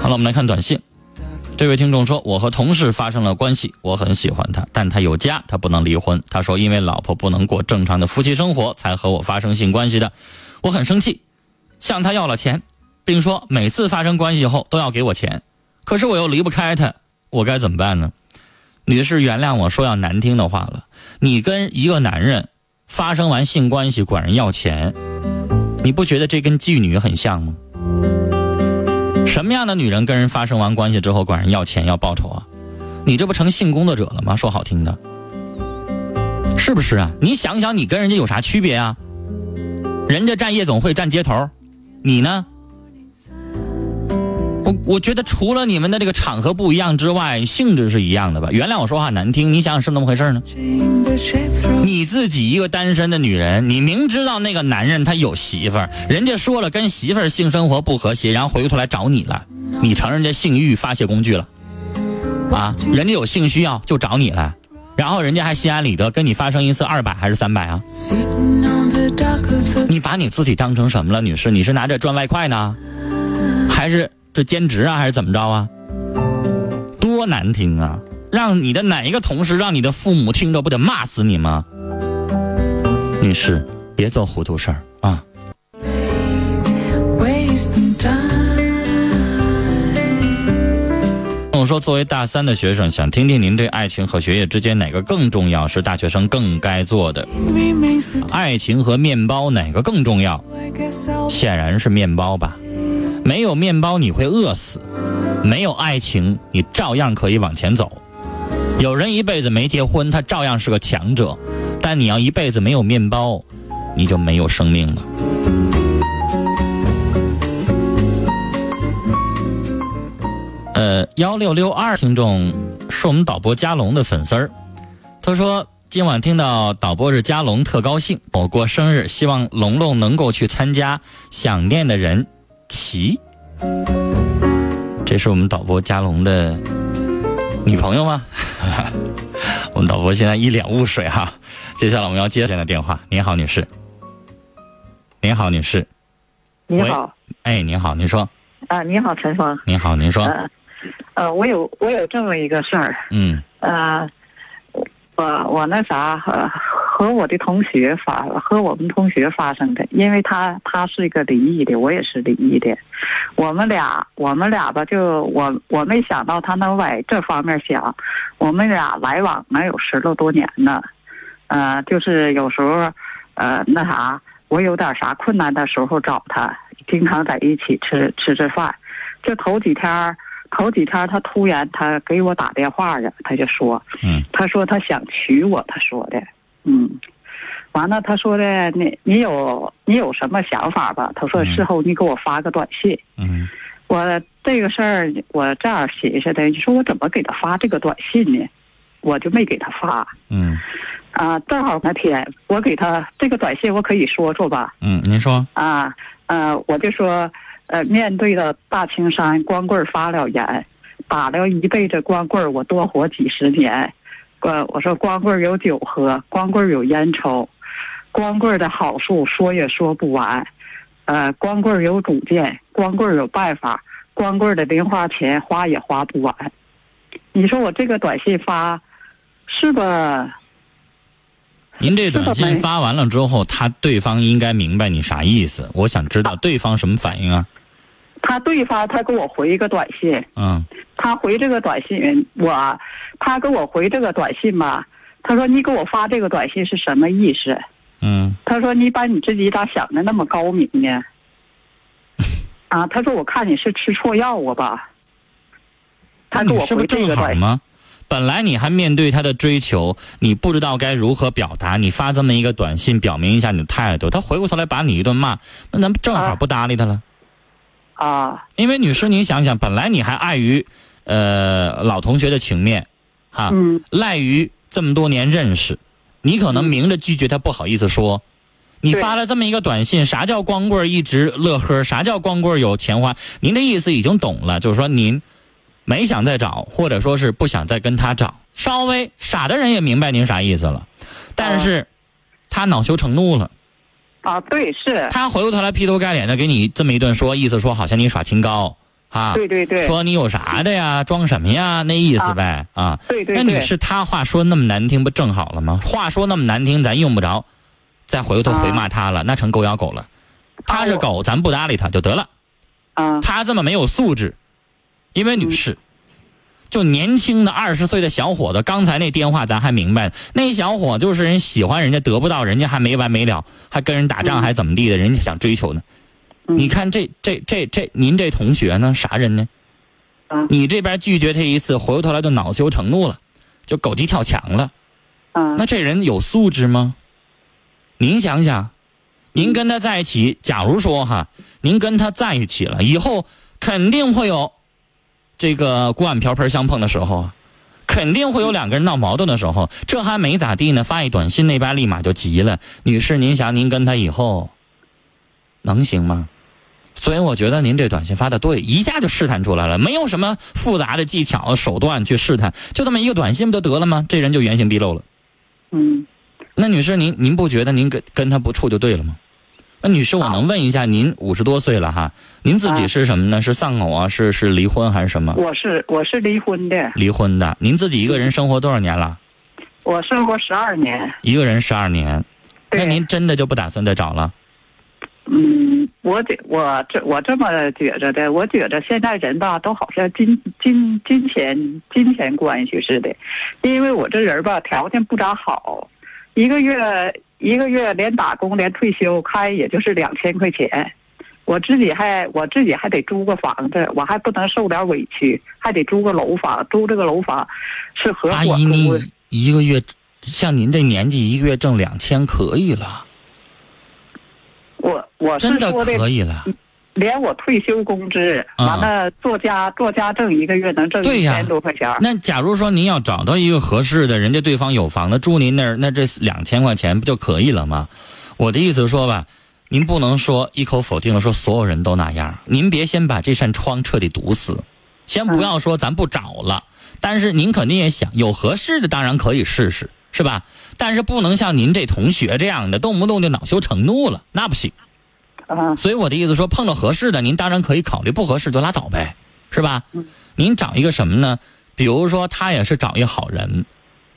好了，我们来看短信。这位听众说：“我和同事发生了关系，我很喜欢他，但他有家，他不能离婚。他说，因为老婆不能过正常的夫妻生活，才和我发生性关系的。我很生气，向他要了钱，并说每次发生关系后都要给我钱。可是我又离不开他，我该怎么办呢？”女士，原谅我说要难听的话了，你跟一个男人发生完性关系管人要钱，你不觉得这跟妓女很像吗？什么样的女人跟人发生完关系之后管人要钱要报酬啊？你这不成性工作者了吗？说好听的，是不是啊？你想想，你跟人家有啥区别啊？人家站夜总会站街头，你呢？我觉得除了你们的这个场合不一样之外，性质是一样的吧？原谅我说话难听，你想想是那么回事呢？你自己一个单身的女人，你明知道那个男人他有媳妇儿，人家说了跟媳妇儿性生活不和谐，然后回过头来找你了，你成人家性欲发泄工具了，啊？人家有性需要就找你了，然后人家还心安理得跟你发生一次二百还是三百啊？你把你自己当成什么了，女士？你是拿着赚外快呢，还是？这兼职啊，还是怎么着啊？多难听啊！让你的哪一个同事，让你的父母听着，不得骂死你吗？女士，别做糊涂事儿啊！我说，作为大三的学生，想听听您对爱情和学业之间哪个更重要？是大学生更该做的？爱情和面包哪个更重要？显然是面包吧。没有面包你会饿死，没有爱情你照样可以往前走。有人一辈子没结婚，他照样是个强者，但你要一辈子没有面包，你就没有生命了。呃，幺六六二听众是我们导播加龙的粉丝儿，他说今晚听到导播是加龙，特高兴。我过生日，希望龙龙能够去参加，想念的人。齐，这是我们导播嘉龙的女朋友吗？我们导播现在一脸雾水哈。接下来我们要接线的电话。您好，女士。您好，女士。您好。哎，您好，您说。啊，你好，陈峰。您好，您说。呃，我有我有这么一个事儿。嗯。呃，我我那啥和。和我的同学发和我们同学发生的，因为他他是一个离异的，我也是离异的，我们俩我们俩吧，就我我没想到他能往这方面想，我们俩来往能有十多多年呢，呃，就是有时候，呃，那啥，我有点啥困难的时候找他，经常在一起吃吃吃饭，就头几天头几天他突然他给我打电话呀，他就说，嗯，他说他想娶我，他说的。嗯，完了，他说的你你有你有什么想法吧？他说事后你给我发个短信。嗯，我这个事儿我这样寻思的，你说我怎么给他发这个短信呢？我就没给他发。嗯，啊，正好那天我给他这个短信，我可以说说吧？嗯，您说。啊，呃，我就说，呃，面对着大青山，光棍发了言，打了一辈子光棍，我多活几十年。呃，我说光棍有酒喝，光棍有烟抽，光棍的好处说也说不完。呃，光棍有主见，光棍有办法，光棍的零花钱花也花不完。你说我这个短信发，是吧？您这短信发完了之后，他对方应该明白你啥意思。我想知道对方什么反应啊？他对方他给我回一个短信。嗯。他回这个短信，我，他给我回这个短信吧。他说：“你给我发这个短信是什么意思？”嗯。他说：“你把你自己咋想的那么高明呢？” 啊，他说：“我看你是吃错药了吧？”他给我回这个短吗？本来你还面对他的追求，你不知道该如何表达，你发这么一个短信表明一下你的态度，他回过头来把你一顿骂，那咱们正好不搭理他了。啊。因为女士，您想想，本来你还碍于。呃，老同学的情面，哈，赖于这么多年认识，你可能明着拒绝他不好意思说，你发了这么一个短信，啥叫光棍一直乐呵？啥叫光棍有钱花？您的意思已经懂了，就是说您没想再找，或者说是不想再跟他找。稍微傻的人也明白您啥意思了，但是他恼羞成怒了。啊，对，是。他回过头来劈头盖脸的给你这么一顿说，意思说好像你耍清高。啊，对对对，说你有啥的呀，装什么呀，那意思呗啊。对对对。那女士，她话说那么难听，不正好了吗？话说那么难听，咱用不着再回过头回骂他了，那成狗咬狗了。他是狗，咱不搭理他就得了。啊，他这么没有素质，因为女士，就年轻的二十岁的小伙子，刚才那电话咱还明白，那小伙就是人喜欢人家得不到，人家还没完没了，还跟人打仗还怎么地的，人家想追求呢。你看这这这这，您这同学呢，啥人呢？你这边拒绝他一次，回过头来就恼羞成怒了，就狗急跳墙了。那这人有素质吗？您想想。您跟他在一起，假如说哈，您跟他在一起了以后，肯定会有这个锅碗瓢盆相碰的时候啊，肯定会有两个人闹矛盾的时候。这还没咋地呢，发一短信，那边立马就急了。女士，您想您跟他以后能行吗？所以我觉得您这短信发的对，一下就试探出来了，没有什么复杂的技巧手段去试探，就这么一个短信不就得了吗？这人就原形毕露了。嗯，那女士，您您不觉得您跟跟他不处就对了吗？那女士，我能问一下，您五十多岁了哈，您自己是什么呢？是丧偶啊？是是离婚还是什么？我是我是离婚的。离婚的，您自己一个人生活多少年了？我生活十二年。一个人十二年，那您真的就不打算再找了？嗯，我觉我这我这么觉着的，我觉着现在人吧，都好像金金金钱金钱关系似的，因为我这人吧条件不咋好，一个月。一个月连打工连退休开也就是两千块钱，我自己还我自己还得租个房子，我还不能受点委屈，还得租个楼房，租这个楼房是合伙阿姨，你一个月像您这年纪，一个月挣两千可以了。我我真的可以了。连我退休工资，完了做家做家挣一个月能挣一千多块钱。那假如说您要找到一个合适的，人家对方有房子住您那儿，那这两千块钱不就可以了吗？我的意思说吧，您不能说一口否定了，说所有人都那样。您别先把这扇窗彻底堵死，先不要说咱不找了，但是您肯定也想有合适的，当然可以试试，是吧？但是不能像您这同学这样的，动不动就恼羞成怒了，那不行。所以我的意思说，碰到合适的，您当然可以考虑；不合适就拉倒呗，是吧？您找一个什么呢？比如说，他也是找一个好人，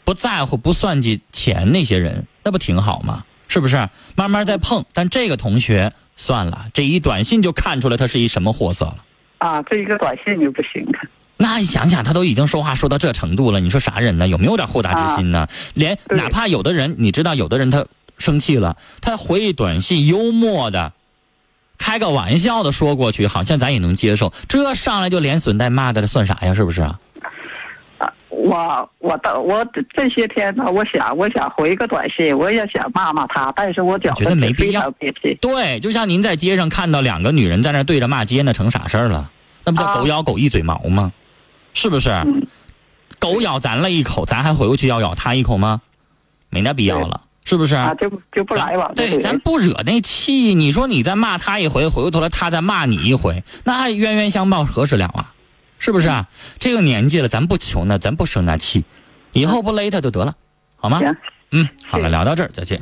不在乎、不算计钱那些人，那不挺好吗？是不是？慢慢再碰。但这个同学算了，这一短信就看出来他是一什么货色了。啊，这一个短信就不行了。那你想想，他都已经说话说到这程度了，你说啥人呢？有没有点豁达之心呢？连哪怕有的人，你知道，有的人他生气了，他回一短信，幽默的。开个玩笑的说过去，好像咱也能接受。这上来就连损带骂的，算啥呀？是不是啊？我我的我这些天呢，我想我想回个短信，我也想骂骂他，但是我觉得没必要。对，就像您在街上看到两个女人在那对着骂街，那成啥事儿了？那不叫狗咬狗一嘴毛吗？是不是？狗咬咱了一口，咱还回过去要咬他一口吗？没那必要了。是不是啊？就就不来往。对，咱不惹那气。你说你再骂他一回，回过头来他再骂你一回，那还冤冤相报何时了啊？是不是啊？这个年纪了，咱不求那，咱不生那气，以后不勒他就得了，好吗？行。嗯，好了，聊到这儿，再见。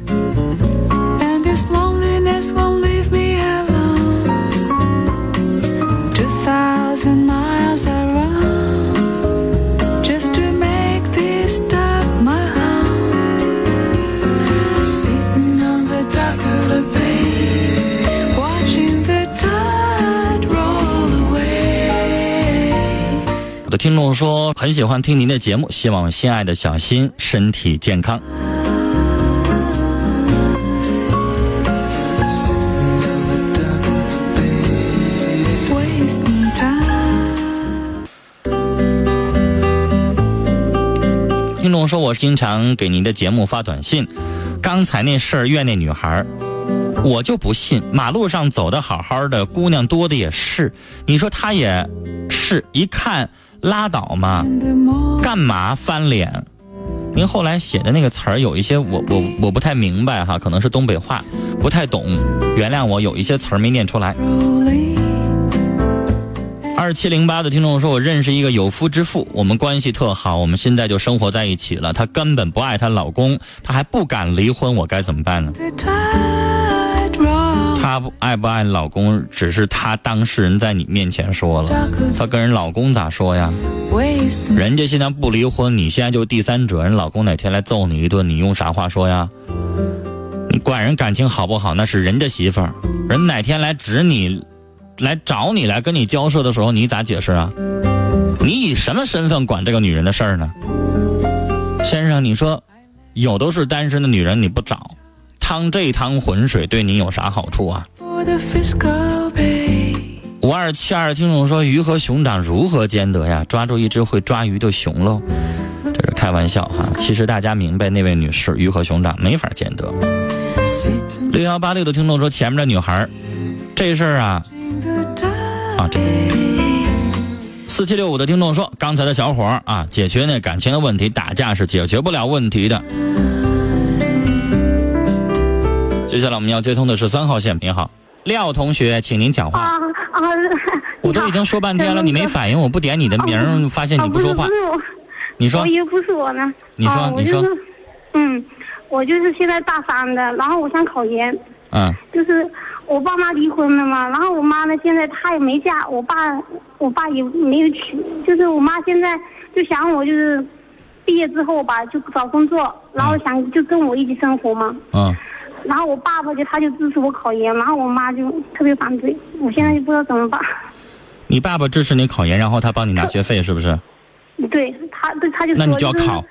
听众说很喜欢听您的节目，希望心爱的小新身体健康。听众说，我经常给您的节目发短信。刚才那事儿，怨那女孩，我就不信，马路上走的好好的姑娘多的也是。你说她也是一看。拉倒嘛，干嘛翻脸？您后来写的那个词儿有一些我我我不太明白哈，可能是东北话，不太懂，原谅我有一些词儿没念出来。二七零八的听众说，我认识一个有夫之妇，我们关系特好，我们现在就生活在一起了。她根本不爱她老公，她还不敢离婚，我该怎么办呢？她不爱不爱老公，只是她当事人在你面前说了，她跟人老公咋说呀？人家现在不离婚，你现在就第三者，人老公哪天来揍你一顿，你用啥话说呀？你管人感情好不好，那是人家媳妇儿，人哪天来指你，来找你来跟你交涉的时候，你咋解释啊？你以什么身份管这个女人的事儿呢？先生，你说，有都是单身的女人，你不找，趟这趟浑水对你有啥好处啊？五二七二听众说：“鱼和熊掌如何兼得呀？抓住一只会抓鱼的熊喽。”这是开玩笑哈。其实大家明白，那位女士，鱼和熊掌没法兼得。六幺八六的听众说：“前面的女孩，这事儿啊，啊这。”四七六五的听众说：“刚才的小伙儿啊，解决那感情的问题，打架是解决不了问题的。”接下来我们要接通的是三号线，你好，廖同学，请您讲话。啊啊！我都已经说半天了，你没反应，我不点你的名，发现你不说话。你说。我以为不是我呢。你说，你说。嗯，我就是现在大三的，然后我想考研。嗯。就是我爸妈离婚了嘛，然后我妈呢，现在她也没嫁，我爸我爸也没有娶，就是我妈现在就想我就是毕业之后吧，就找工作，然后想就跟我一起生活嘛。嗯。然后我爸爸就他就支持我考研，然后我妈就特别反对，我现在就不知道怎么办。你爸爸支持你考研，然后他帮你拿学费，是不是？对他，对他就那你就要考，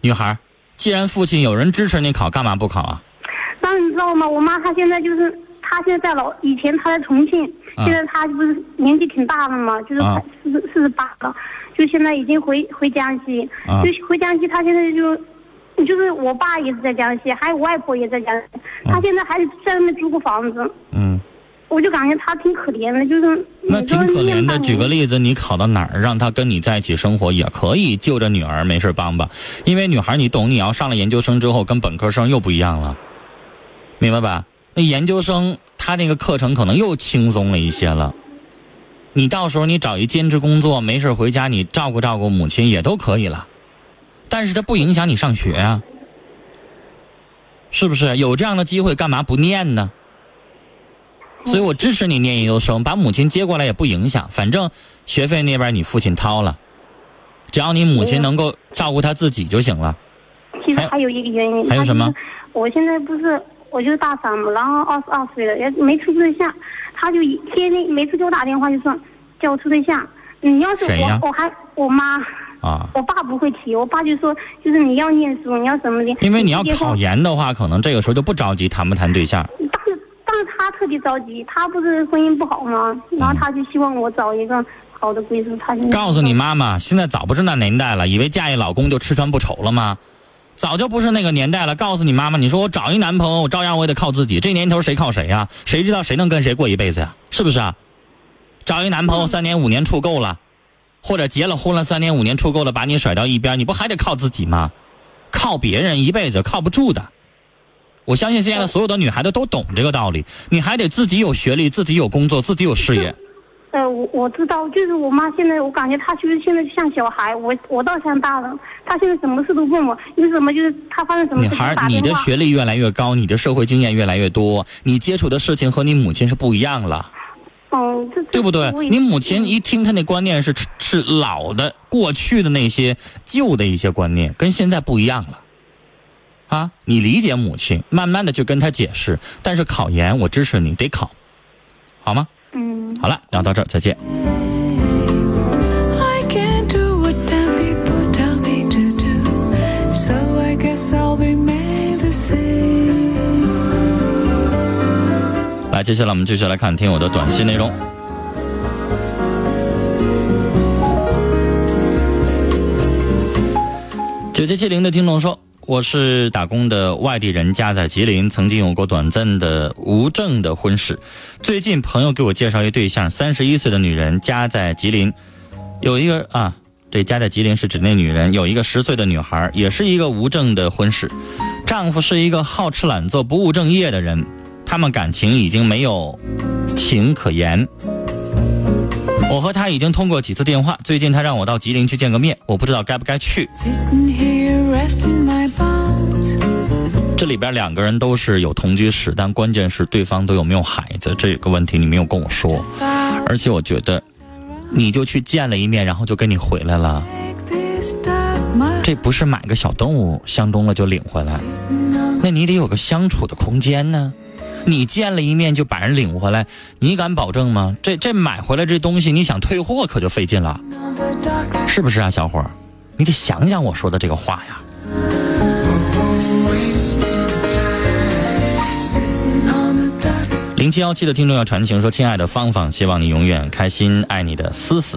女孩，既然父亲有人支持你考，干嘛不考啊？那你知道吗？我妈她现在就是，她现在在老，以前她在重庆，现在她不是年纪挺大了嘛，就是四十四十八了，就现在已经回回江西，就回江西，她现在就。就是我爸也是在江西，还有我外婆也在江西。他现在还在外面租个房子。嗯。我就感觉他挺可怜的，就是那挺可怜的。举个例子，你考到哪儿，让他跟你在一起生活，也可以就着女儿，没事帮帮。因为女孩，你懂，你要上了研究生之后，跟本科生又不一样了，明白吧？那研究生他那个课程可能又轻松了一些了。你到时候你找一兼职工作，没事回家你照顾照顾母亲也都可以了。但是它不影响你上学啊，是不是？有这样的机会，干嘛不念呢？所以我支持你念研究生，把母亲接过来也不影响。反正学费那边你父亲掏了，只要你母亲能够照顾她自己就行了。其实还有一个原因，还有什么？我现在不是，我就是大三嘛，然后二十二岁了，也没处对象，他就天天每次给我打电话就说叫我处对象。你要是我，我还我妈。啊，我爸不会提，我爸就说，就是你要念书，你要怎么的。因为你要考研的话，可能这个时候就不着急谈不谈对象。但是，但是他特别着急，他不是婚姻不好吗？然后他就希望我找一个好的归宿。他告诉你妈妈，现在早不是那年代了，以为嫁一老公就吃穿不愁了吗？早就不是那个年代了。告诉你妈妈，你说我找一男朋友，我照样我也得靠自己。这年头谁靠谁呀？谁知道谁能跟谁过一辈子呀？是不是啊？找一男朋友三年五年处够了。或者结了婚了三年五年处够了，把你甩到一边，你不还得靠自己吗？靠别人一辈子靠不住的。我相信现在的所有的女孩子都懂这个道理，你还得自己有学历，自己有工作，自己有事业。呃，我我知道，就是我妈现在，我感觉她就是现在像小孩，我我倒像大人。她现在什么事都问我，有什么就是她发生什么事。女孩，你的学历越来越高，你的社会经验越来越多，你接触的事情和你母亲是不一样了。哦，对不对？你母亲一听，她那观念是是老的、过去的那些旧的一些观念，跟现在不一样了。啊，你理解母亲，慢慢的就跟她解释。但是考研，我支持你，得考，好吗？嗯。好了，聊到这儿，再见。接下来我们继续来看听友的短信内容。九七七零的听众说：“我是打工的外地人，家在吉林，曾经有过短暂的无证的婚史。最近朋友给我介绍一对象，三十一岁的女人，家在吉林，有一个啊，这家在吉林是指那女人有一个十岁的女孩，也是一个无证的婚史，丈夫是一个好吃懒做、不务正业的人。”他们感情已经没有情可言。我和他已经通过几次电话，最近他让我到吉林去见个面，我不知道该不该去。这里边两个人都是有同居史，但关键是对方都有没有孩子这个问题你没有跟我说，而且我觉得，你就去见了一面，然后就跟你回来了，这不是买个小动物相中了就领回来，那你得有个相处的空间呢。你见了一面就把人领回来，你敢保证吗？这这买回来这东西，你想退货可就费劲了，是不是啊，小伙儿？你得想想我说的这个话呀。零七幺七的听众要传情说：“亲爱的芳芳，希望你永远开心，爱你的思思。”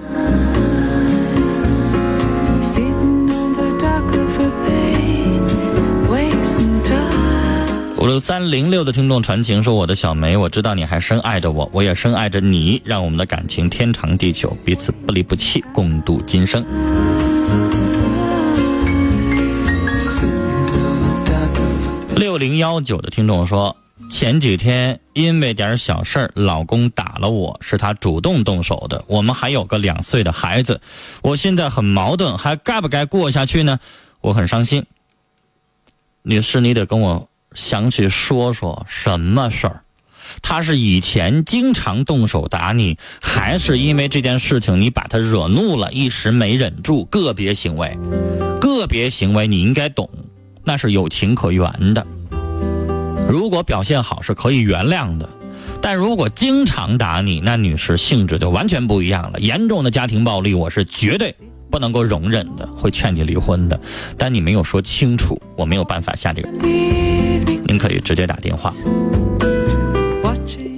五三零六的听众传情说：“我的小梅，我知道你还深爱着我，我也深爱着你，让我们的感情天长地久，彼此不离不弃，共度今生。”六零幺九的听众说：“前几天因为点小事儿，老公打了我，是他主动动手的。我们还有个两岁的孩子，我现在很矛盾，还该不该过下去呢？我很伤心。女士，你得跟我。”想去说说什么事儿？他是以前经常动手打你，还是因为这件事情你把他惹怒了，一时没忍住？个别行为，个别行为你应该懂，那是有情可原的。如果表现好是可以原谅的，但如果经常打你，那女士性质就完全不一样了。严重的家庭暴力，我是绝对不能够容忍的，会劝你离婚的。但你没有说清楚，我没有办法下这个。可以直接打电话。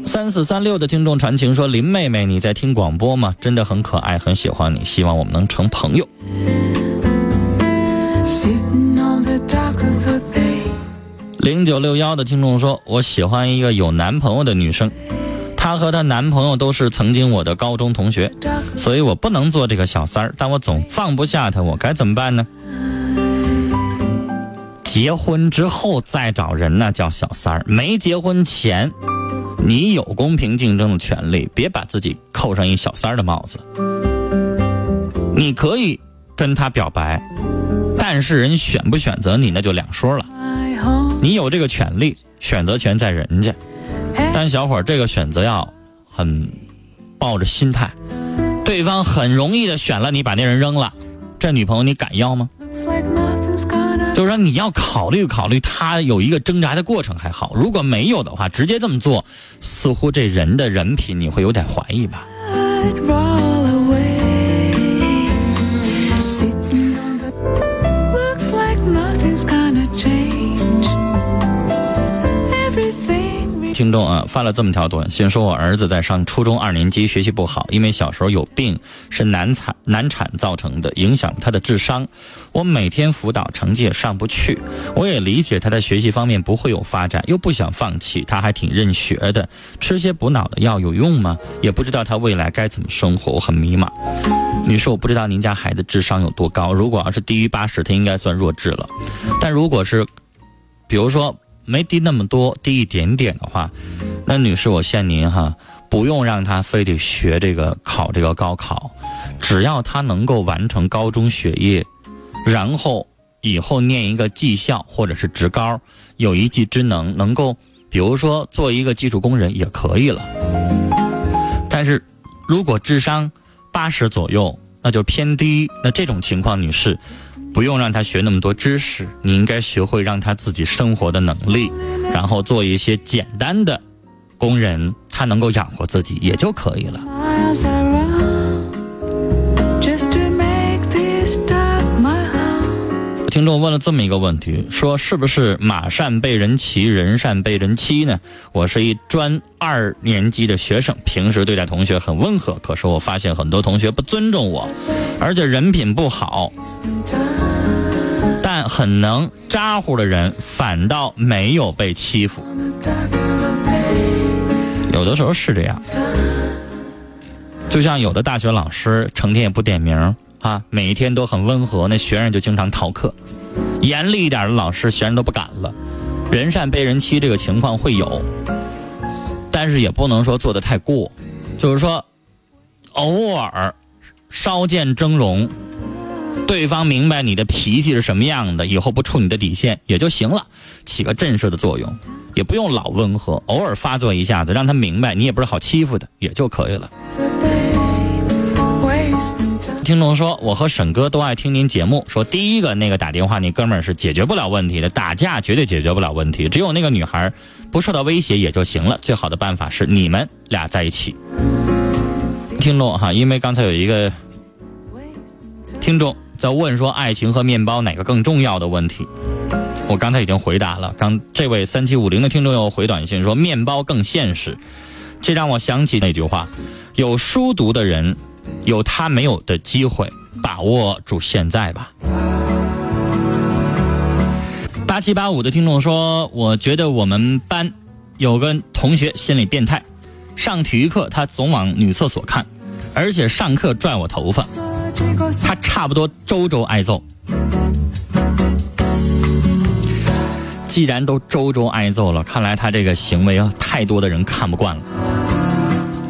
三四三六的听众传情说：“林妹妹，你在听广播吗？真的很可爱，很喜欢你，希望我们能成朋友。”零九六幺的听众说：“我喜欢一个有男朋友的女生，她和她男朋友都是曾经我的高中同学，所以我不能做这个小三儿，但我总放不下她，我该怎么办呢？”结婚之后再找人那叫小三儿，没结婚前，你有公平竞争的权利，别把自己扣上一小三儿的帽子。你可以跟他表白，但是人选不选择你那就两说了。你有这个权利，选择权在人家，但小伙儿这个选择要很抱着心态，对方很容易的选了你，把那人扔了，这女朋友你敢要吗？就是说，你要考虑考虑，他有一个挣扎的过程还好；如果没有的话，直接这么做，似乎这人的人品你会有点怀疑吧。听众啊，发了这么条短信，说我儿子在上初中二年级，学习不好，因为小时候有病，是难产难产造成的，影响他的智商。我每天辅导，成绩也上不去。我也理解他在学习方面不会有发展，又不想放弃，他还挺认学的。吃些补脑的药有用吗？也不知道他未来该怎么生活，我很迷茫。女士，我不知道您家孩子智商有多高，如果要是低于八十，他应该算弱智了。但如果是，比如说。没低那么多，低一点点的话，那女士，我劝您哈，不用让他非得学这个考这个高考，只要他能够完成高中学业，然后以后念一个技校或者是职高，有一技之能，能够比如说做一个技术工人也可以了。但是，如果智商八十左右，那就偏低。那这种情况，女士。不用让他学那么多知识，你应该学会让他自己生活的能力，然后做一些简单的工人，他能够养活自己也就可以了。听众问了这么一个问题，说是不是马善被人骑，人善被人欺呢？我是一专二年级的学生，平时对待同学很温和，可是我发现很多同学不尊重我，而且人品不好。但很能咋呼的人，反倒没有被欺负。有的时候是这样，就像有的大学老师成天也不点名啊，每一天都很温和，那学生就经常逃课。严厉一点的老师，学生都不敢了。人善被人欺这个情况会有，但是也不能说做的太过，就是说偶尔稍见峥嵘。对方明白你的脾气是什么样的，以后不触你的底线也就行了，起个震慑的作用，也不用老温和，偶尔发作一下子，让他明白你也不是好欺负的，也就可以了。听众说，我和沈哥都爱听您节目。说第一个那个打电话那哥们儿是解决不了问题的，打架绝对解决不了问题。只有那个女孩不受到威胁也就行了。最好的办法是你们俩在一起。听众哈，因为刚才有一个听众在问说，爱情和面包哪个更重要的问题，我刚才已经回答了。刚这位三七五零的听众又回短信说，面包更现实。这让我想起那句话：有书读的人。有他没有的机会，把握住现在吧。八七八五的听众说：“我觉得我们班有个同学心理变态，上体育课他总往女厕所看，而且上课拽我头发，他差不多周周挨揍。既然都周周挨揍了，看来他这个行为啊，太多的人看不惯了。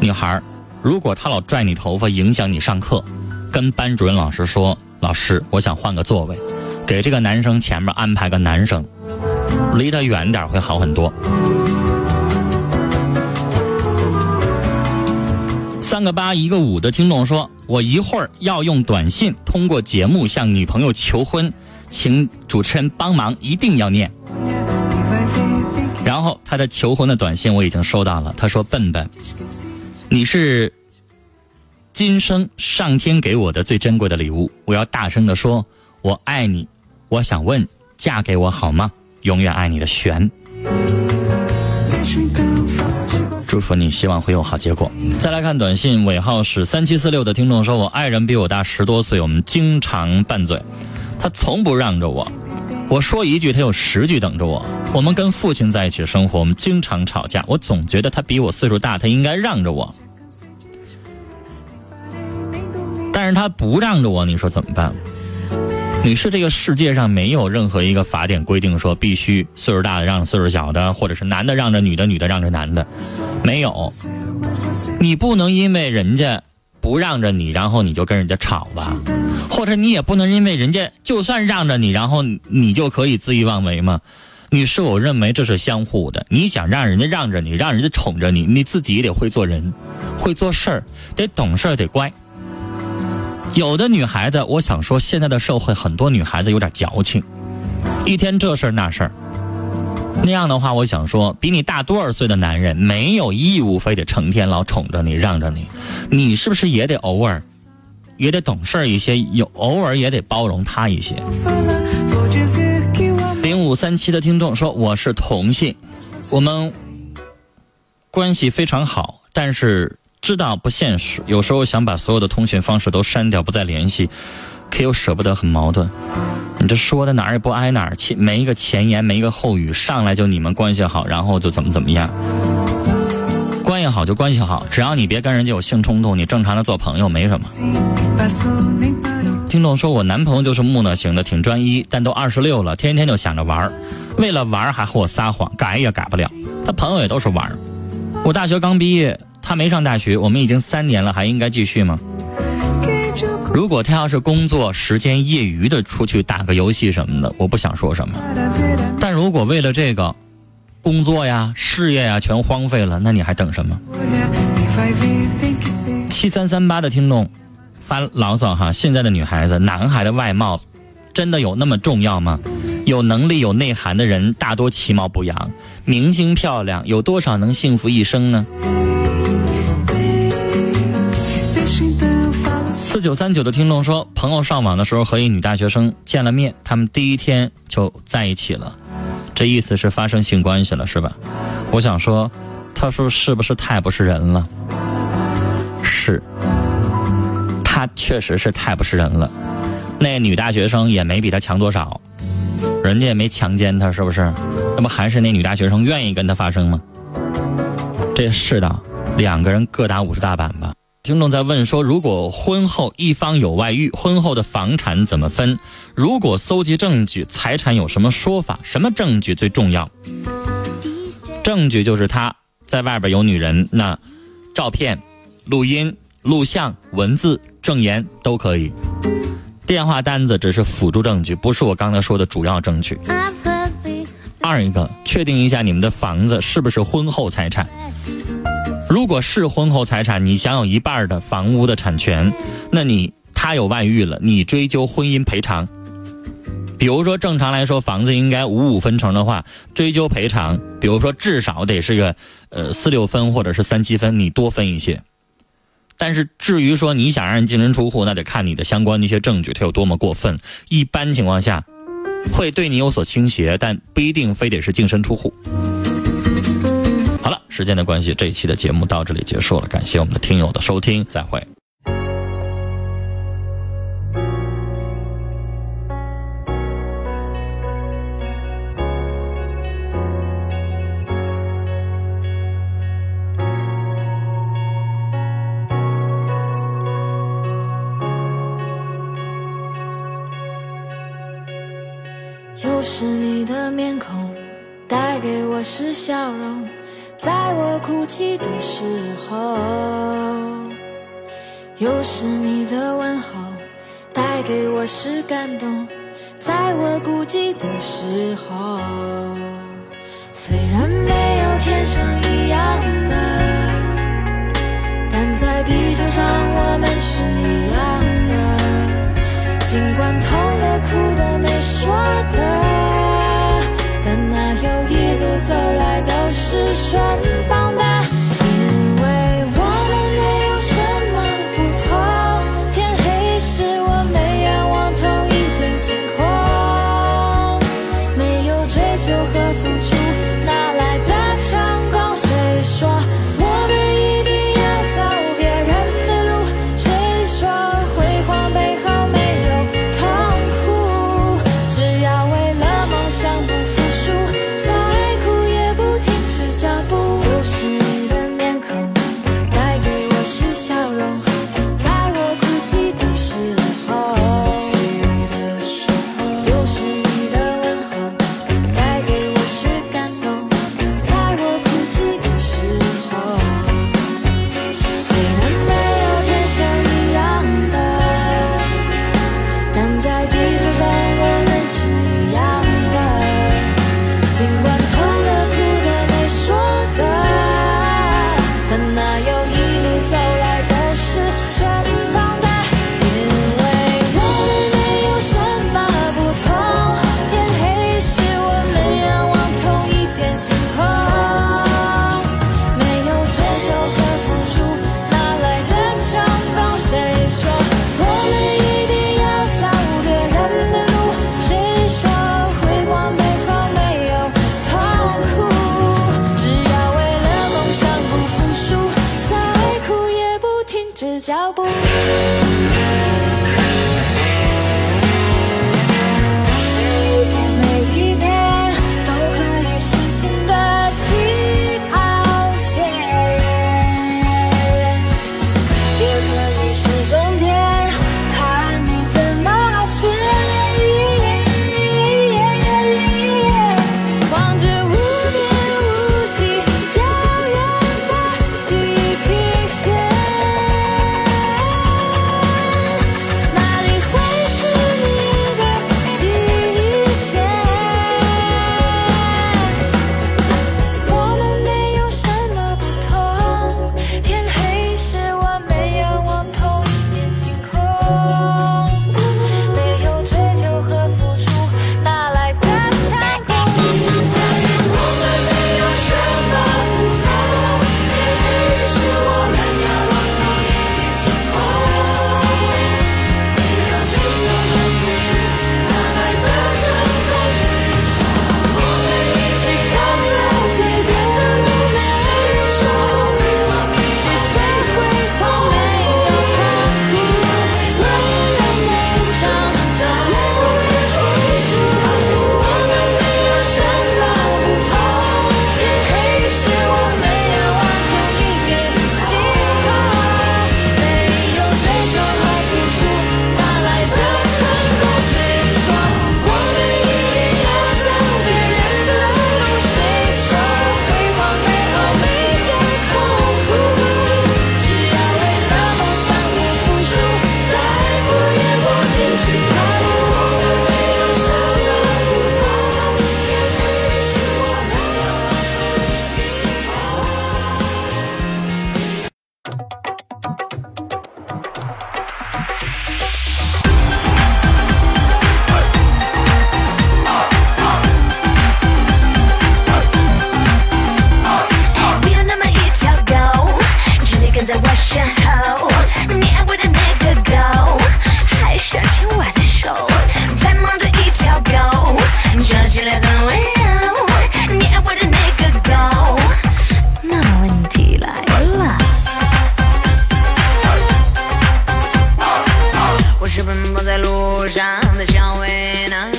女孩。”如果他老拽你头发影响你上课，跟班主任老师说：“老师，我想换个座位，给这个男生前面安排个男生，离他远点会好很多。”三个八一个五的听众说：“我一会儿要用短信通过节目向女朋友求婚，请主持人帮忙，一定要念。”然后他的求婚的短信我已经收到了，他说：“笨笨。”你是今生上天给我的最珍贵的礼物，我要大声的说，我爱你。我想问，嫁给我好吗？永远爱你的璇。祝福你，希望会有好结果。再来看短信，尾号是三七四六的听众说，我爱人比我大十多岁，我们经常拌嘴，他从不让着我，我说一句，他有十句等着我。我们跟父亲在一起生活，我们经常吵架。我总觉得他比我岁数大，他应该让着我。但是他不让着我，你说怎么办？你是，这个世界上没有任何一个法典规定说必须岁数大的让岁数小的，或者是男的让着女的，女的让着男的，没有。你不能因为人家不让着你，然后你就跟人家吵吧，或者你也不能因为人家就算让着你，然后你就可以恣意妄为吗？女士，我认为这是相互的。你想让人家让着你，让人家宠着你，你自己也得会做人，会做事儿，得懂事儿，得乖。有的女孩子，我想说，现在的社会很多女孩子有点矫情，一天这事儿那事儿。那样的话，我想说，比你大多少岁的男人没有义务非得成天老宠着你、让着你，你是不是也得偶尔，也得懂事一些，有偶尔也得包容他一些。零五三七的听众说：“我是同性，我们关系非常好，但是知道不现实。有时候想把所有的通讯方式都删掉，不再联系，可又舍不得，很矛盾。你这说的哪儿也不挨哪儿，前没一个前言，没一个后语，上来就你们关系好，然后就怎么怎么样。好就关系好，只要你别跟人家有性冲动，你正常的做朋友没什么。”听众说：“我男朋友就是木讷型的，挺专一，但都二十六了，天天就想着玩为了玩还和我撒谎，改也改不了。他朋友也都是玩我大学刚毕业，他没上大学，我们已经三年了，还应该继续吗？如果他要是工作时间业余的出去打个游戏什么的，我不想说什么。但如果为了这个，工作呀、事业呀全荒废了，那你还等什么？”七三三八的听众。发牢骚哈！现在的女孩子，男孩的外貌，真的有那么重要吗？有能力、有内涵的人，大多其貌不扬。明星漂亮，有多少能幸福一生呢？四九三九的听众说，朋友上网的时候和一女大学生见了面，他们第一天就在一起了，这意思是发生性关系了，是吧？我想说，他说是不是太不是人了？是。他确实是太不是人了，那女大学生也没比他强多少，人家也没强奸他，是不是？那不还是那女大学生愿意跟他发生吗？这是的，两个人各打五十大板吧。听众在问说，如果婚后一方有外遇，婚后的房产怎么分？如果搜集证据，财产有什么说法？什么证据最重要？证据就是他在外边有女人，那照片、录音。录像、文字、证言都可以。电话单子只是辅助证据，不是我刚才说的主要证据。二一个，确定一下你们的房子是不是婚后财产。如果是婚后财产，你享有一半的房屋的产权，那你他有外遇了，你追究婚姻赔偿。比如说，正常来说，房子应该五五分成的话，追究赔偿，比如说至少得是个呃四六分或者是三七分，你多分一些。但是至于说你想让人净身出户，那得看你的相关的一些证据，它有多么过分。一般情况下，会对你有所倾斜，但不一定非得是净身出户。好了，时间的关系，这一期的节目到这里结束了，感谢我们的听友的收听，再会。又是你的面孔，带给我是笑容，在我哭泣的时候；又是你的问候，带给我是感动，在我孤寂的时候。虽然没有天生一样的，when I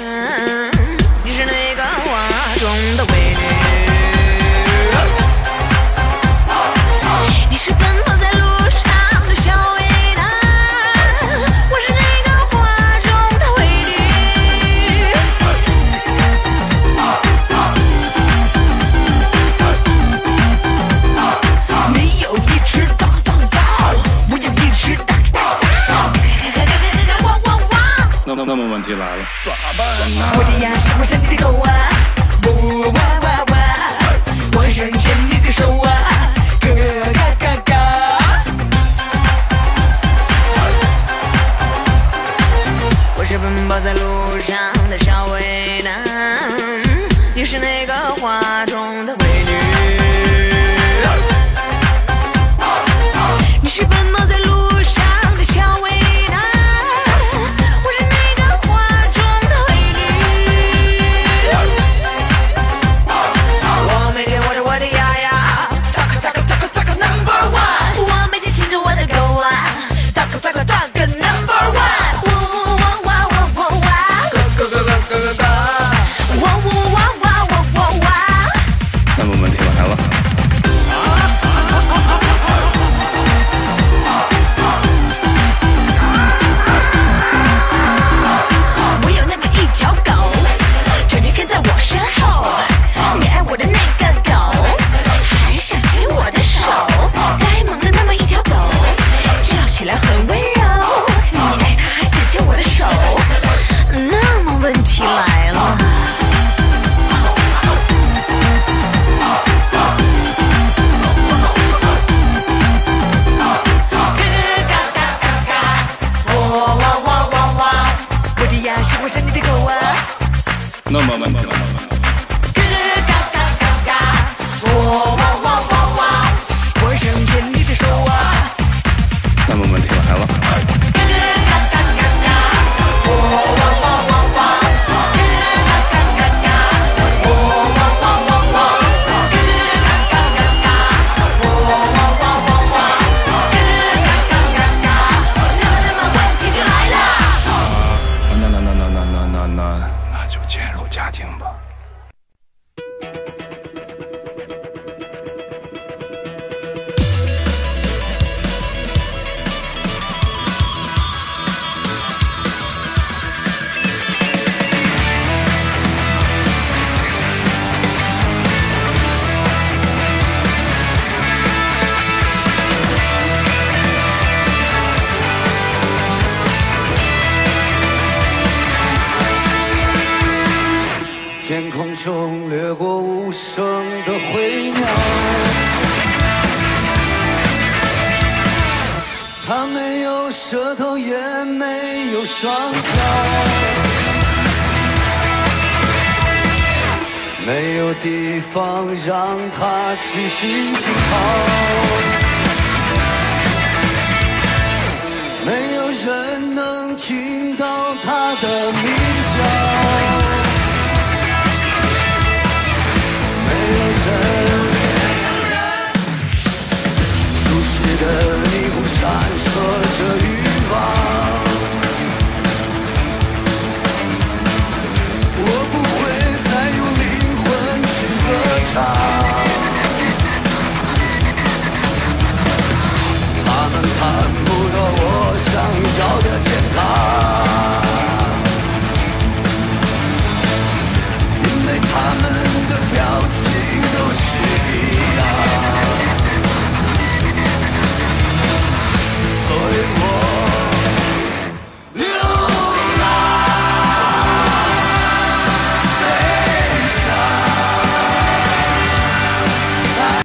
问题来了，咋办呢？我的呀喜欢上你的狗啊，哇哇哇哇，我想牵你的手啊，咯嘎嘎嘎。我是奔跑在路上没有地方让它栖息停靠，没有人能听到它的鸣叫，没有人。都市的霓虹闪烁着欲望，他们看不到我想要的天堂因为他们的表情都是一样。所以